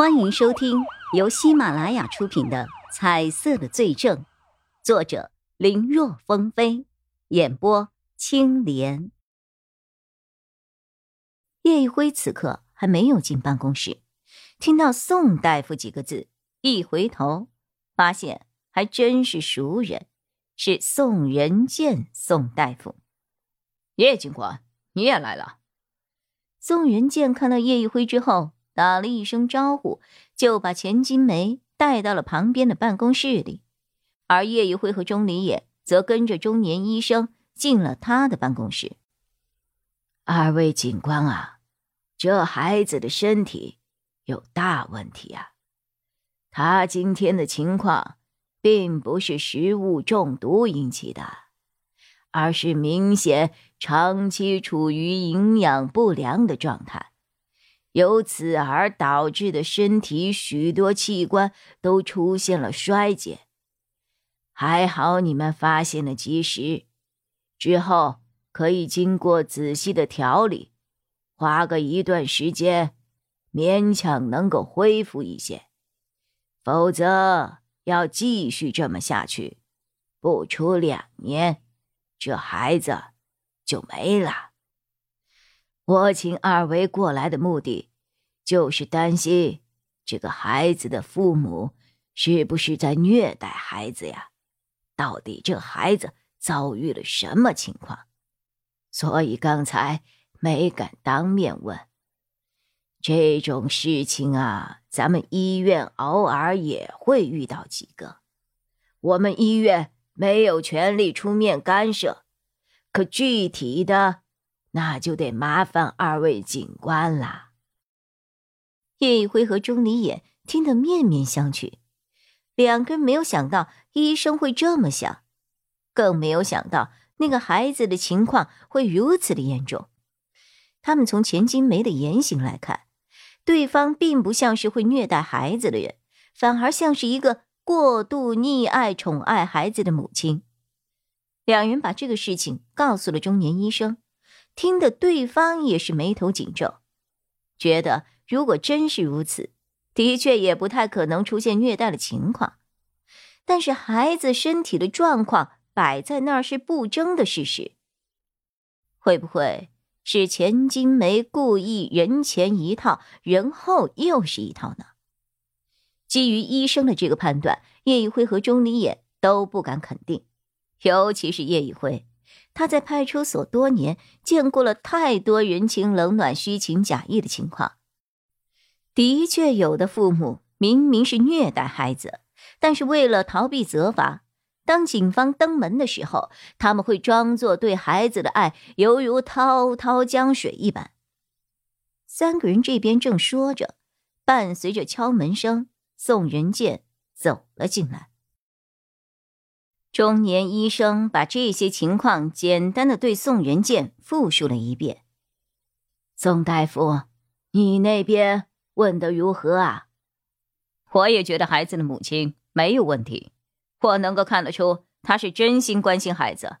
欢迎收听由喜马拉雅出品的《彩色的罪证》，作者林若风飞，演播青莲。叶一辉此刻还没有进办公室，听到“宋大夫”几个字，一回头，发现还真是熟人，是宋仁健宋大夫。叶警官，你也来了。宋仁健看到叶一辉之后。打了一声招呼，就把钱金梅带到了旁边的办公室里，而叶一辉和钟离野则跟着中年医生进了他的办公室。二位警官啊，这孩子的身体有大问题啊！他今天的情况，并不是食物中毒引起的，而是明显长期处于营养不良的状态。由此而导致的身体许多器官都出现了衰竭，还好你们发现的及时，之后可以经过仔细的调理，花个一段时间，勉强能够恢复一些，否则要继续这么下去，不出两年，这孩子就没了。我请二位过来的目的，就是担心这个孩子的父母是不是在虐待孩子呀？到底这孩子遭遇了什么情况？所以刚才没敢当面问。这种事情啊，咱们医院偶尔也会遇到几个，我们医院没有权利出面干涉，可具体的……那就得麻烦二位警官了。叶一辉和钟离眼听得面面相觑，两个人没有想到医生会这么想，更没有想到那个孩子的情况会如此的严重。他们从钱金梅的言行来看，对方并不像是会虐待孩子的人，反而像是一个过度溺爱、宠爱孩子的母亲。两人把这个事情告诉了中年医生。听得对方也是眉头紧皱，觉得如果真是如此，的确也不太可能出现虐待的情况。但是孩子身体的状况摆在那儿是不争的事实，会不会是钱金梅故意人前一套，人后又是一套呢？基于医生的这个判断，叶一辉和钟离眼都不敢肯定，尤其是叶一辉。他在派出所多年，见过了太多人情冷暖、虚情假意的情况。的确，有的父母明明是虐待孩子，但是为了逃避责罚，当警方登门的时候，他们会装作对孩子的爱犹如滔滔江水一般。三个人这边正说着，伴随着敲门声，宋仁健走了进来。中年医生把这些情况简单的对宋仁健复述了一遍。宋大夫，你那边问的如何啊？我也觉得孩子的母亲没有问题，我能够看得出她是真心关心孩子。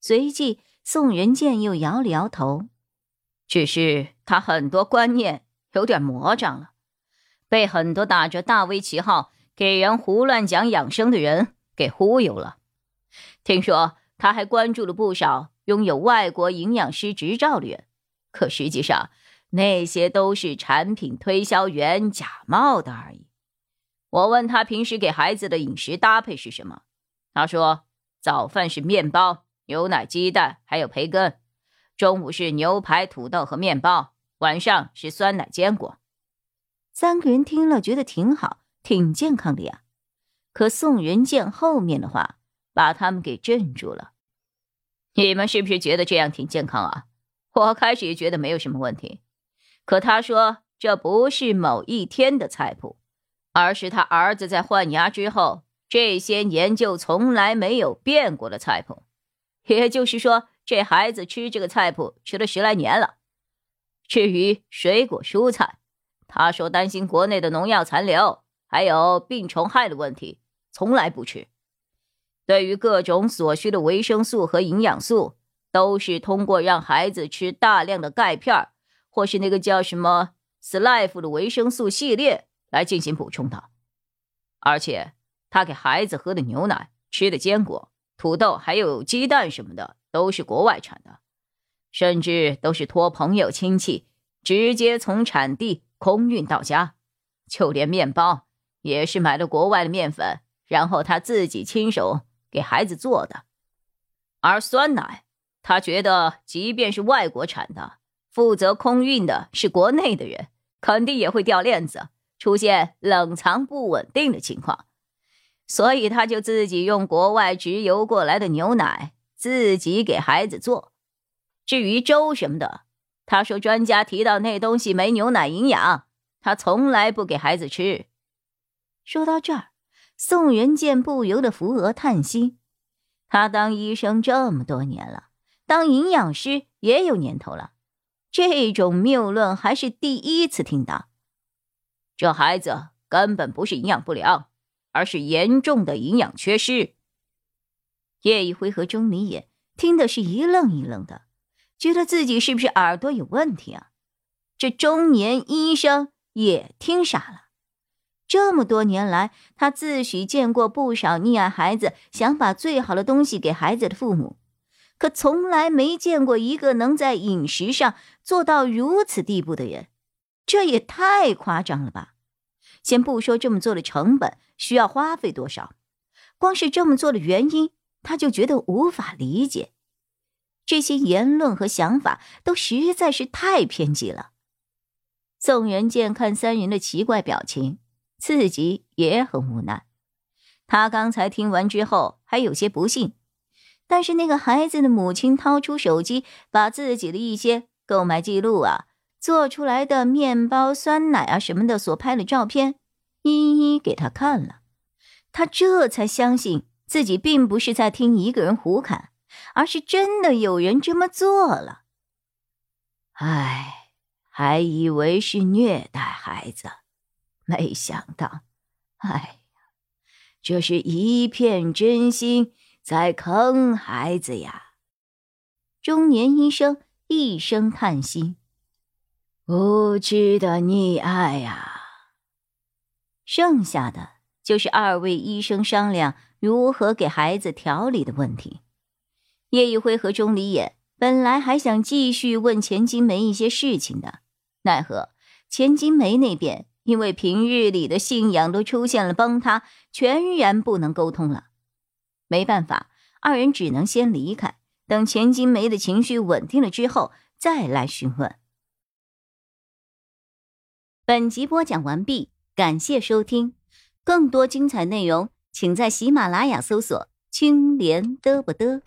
随即，宋仁健又摇了摇头，只是他很多观念有点魔障了，被很多打着大威旗号给人胡乱讲养生的人。给忽悠了。听说他还关注了不少拥有外国营养师执照的人，可实际上那些都是产品推销员假冒的而已。我问他平时给孩子的饮食搭配是什么，他说早饭是面包、牛奶、鸡蛋还有培根，中午是牛排、土豆和面包，晚上是酸奶、坚果。三个人听了觉得挺好，挺健康的呀。可宋仁健后面的话把他们给镇住了。你们是不是觉得这样挺健康啊？我开始也觉得没有什么问题。可他说这不是某一天的菜谱，而是他儿子在换牙之后这些年就从来没有变过的菜谱。也就是说，这孩子吃这个菜谱吃了十来年了。至于水果蔬菜，他说担心国内的农药残留。还有病虫害的问题，从来不吃。对于各种所需的维生素和营养素，都是通过让孩子吃大量的钙片或是那个叫什么 Slife 的维生素系列来进行补充的，而且他给孩子喝的牛奶、吃的坚果、土豆还有鸡蛋什么的都是国外产的，甚至都是托朋友亲戚直接从产地空运到家，就连面包也是买了国外的面粉，然后他自己亲手给孩子做的，而酸奶。他觉得，即便是外国产的，负责空运的是国内的人，肯定也会掉链子，出现冷藏不稳定的情况。所以，他就自己用国外直邮过来的牛奶，自己给孩子做。至于粥什么的，他说专家提到那东西没牛奶营养，他从来不给孩子吃。说到这儿，宋仁健不由得扶额叹息。他当医生这么多年了。当营养师也有年头了，这种谬论还是第一次听到。这孩子根本不是营养不良，而是严重的营养缺失。叶一辉和钟离也听的是一愣一愣的，觉得自己是不是耳朵有问题啊？这中年医生也听傻了。这么多年来，他自诩见过不少溺爱孩子、想把最好的东西给孩子的父母。可从来没见过一个能在饮食上做到如此地步的人，这也太夸张了吧！先不说这么做的成本需要花费多少，光是这么做的原因，他就觉得无法理解。这些言论和想法都实在是太偏激了。宋仁健看三人的奇怪表情，自己也很无奈。他刚才听完之后，还有些不信。但是那个孩子的母亲掏出手机，把自己的一些购买记录啊、做出来的面包、酸奶啊什么的所拍的照片，一一给他看了，他这才相信自己并不是在听一个人胡侃，而是真的有人这么做了。唉，还以为是虐待孩子，没想到，哎呀，这是一片真心。在坑孩子呀！中年医生一声叹息：“无知的溺爱呀！”剩下的就是二位医生商量如何给孩子调理的问题。叶一辉和钟离眼本来还想继续问钱金梅一些事情的，奈何钱金梅那边因为平日里的信仰都出现了崩塌，全然不能沟通了。没办法，二人只能先离开，等钱金梅的情绪稳定了之后再来询问。本集播讲完毕，感谢收听，更多精彩内容请在喜马拉雅搜索“青莲嘚不嘚”。